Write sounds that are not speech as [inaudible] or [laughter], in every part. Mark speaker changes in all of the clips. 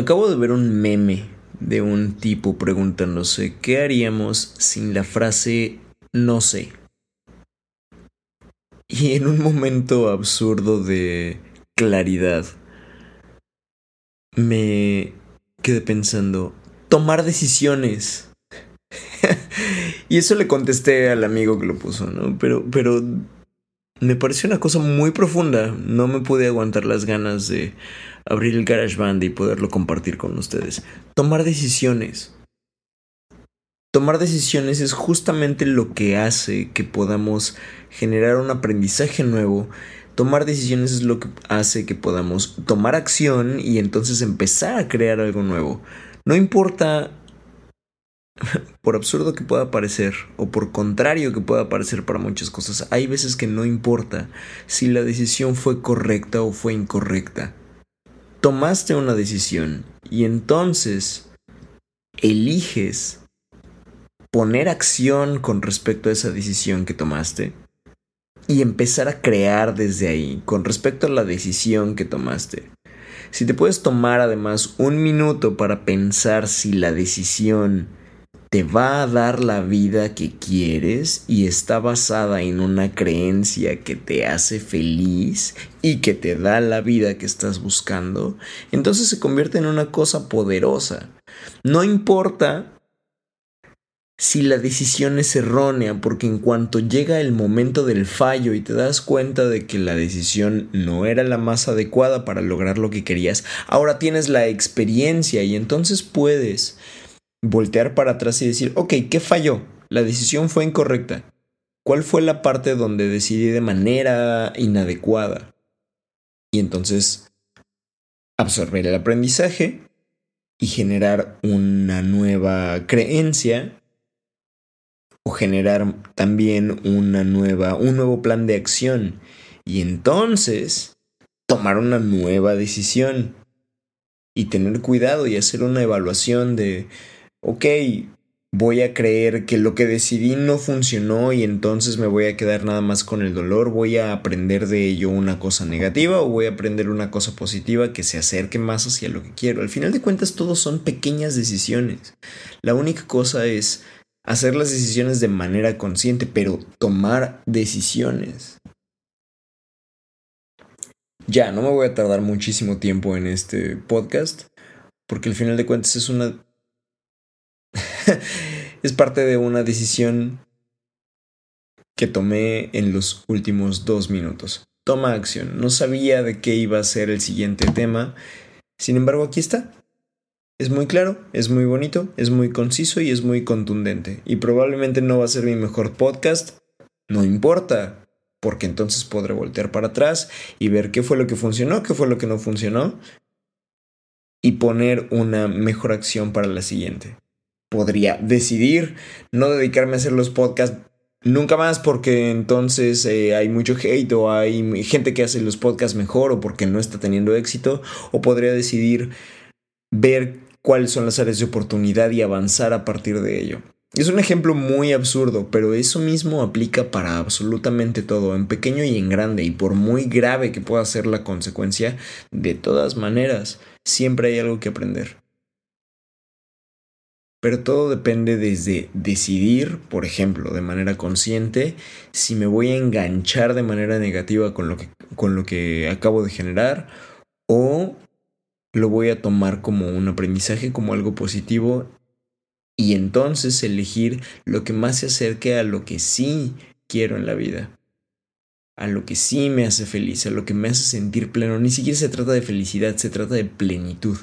Speaker 1: Acabo de ver un meme de un tipo preguntándose qué haríamos sin la frase no sé. Y en un momento absurdo de claridad, me quedé pensando, tomar decisiones. [laughs] y eso le contesté al amigo que lo puso, ¿no? Pero, pero me pareció una cosa muy profunda. No me pude aguantar las ganas de abrir el GarageBand y poderlo compartir con ustedes. Tomar decisiones. Tomar decisiones es justamente lo que hace que podamos generar un aprendizaje nuevo. Tomar decisiones es lo que hace que podamos tomar acción y entonces empezar a crear algo nuevo. No importa [laughs] por absurdo que pueda parecer, o por contrario que pueda parecer para muchas cosas, hay veces que no importa si la decisión fue correcta o fue incorrecta. Tomaste una decisión y entonces eliges poner acción con respecto a esa decisión que tomaste y empezar a crear desde ahí con respecto a la decisión que tomaste. Si te puedes tomar además un minuto para pensar si la decisión te va a dar la vida que quieres y está basada en una creencia que te hace feliz y que te da la vida que estás buscando, entonces se convierte en una cosa poderosa. No importa si la decisión es errónea, porque en cuanto llega el momento del fallo y te das cuenta de que la decisión no era la más adecuada para lograr lo que querías, ahora tienes la experiencia y entonces puedes voltear para atrás y decir, ok, ¿qué falló? La decisión fue incorrecta. ¿Cuál fue la parte donde decidí de manera inadecuada? Y entonces absorber el aprendizaje y generar una nueva creencia o generar también una nueva un nuevo plan de acción y entonces tomar una nueva decisión y tener cuidado y hacer una evaluación de ok, voy a creer que lo que decidí no funcionó y entonces me voy a quedar nada más con el dolor, voy a aprender de ello una cosa negativa o voy a aprender una cosa positiva que se acerque más hacia lo que quiero. Al final de cuentas todos son pequeñas decisiones. La única cosa es hacer las decisiones de manera consciente, pero tomar decisiones. Ya, no me voy a tardar muchísimo tiempo en este podcast, porque al final de cuentas es una [laughs] es parte de una decisión que tomé en los últimos dos minutos. Toma acción. No sabía de qué iba a ser el siguiente tema. Sin embargo, aquí está. Es muy claro, es muy bonito, es muy conciso y es muy contundente. Y probablemente no va a ser mi mejor podcast. No importa, porque entonces podré voltear para atrás y ver qué fue lo que funcionó, qué fue lo que no funcionó y poner una mejor acción para la siguiente podría decidir no dedicarme a hacer los podcasts nunca más porque entonces eh, hay mucho hate o hay gente que hace los podcasts mejor o porque no está teniendo éxito o podría decidir ver cuáles son las áreas de oportunidad y avanzar a partir de ello. Es un ejemplo muy absurdo, pero eso mismo aplica para absolutamente todo, en pequeño y en grande, y por muy grave que pueda ser la consecuencia, de todas maneras, siempre hay algo que aprender. Pero todo depende desde decidir, por ejemplo, de manera consciente, si me voy a enganchar de manera negativa con lo que, con lo que acabo de generar o lo voy a tomar como un aprendizaje, como algo positivo y entonces elegir lo que más se acerque a lo que sí quiero en la vida, a lo que sí me hace feliz, a lo que me hace sentir pleno. Ni siquiera se trata de felicidad, se trata de plenitud.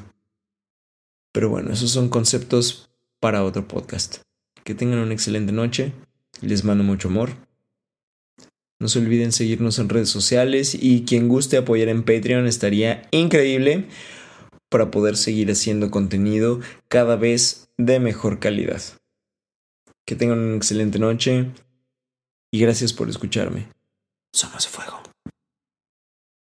Speaker 1: Pero bueno, esos son conceptos para otro podcast. Que tengan una excelente noche. Les mando mucho amor. No se olviden seguirnos en redes sociales y quien guste apoyar en Patreon estaría increíble para poder seguir haciendo contenido cada vez de mejor calidad. Que tengan una excelente noche y gracias por escucharme. Somos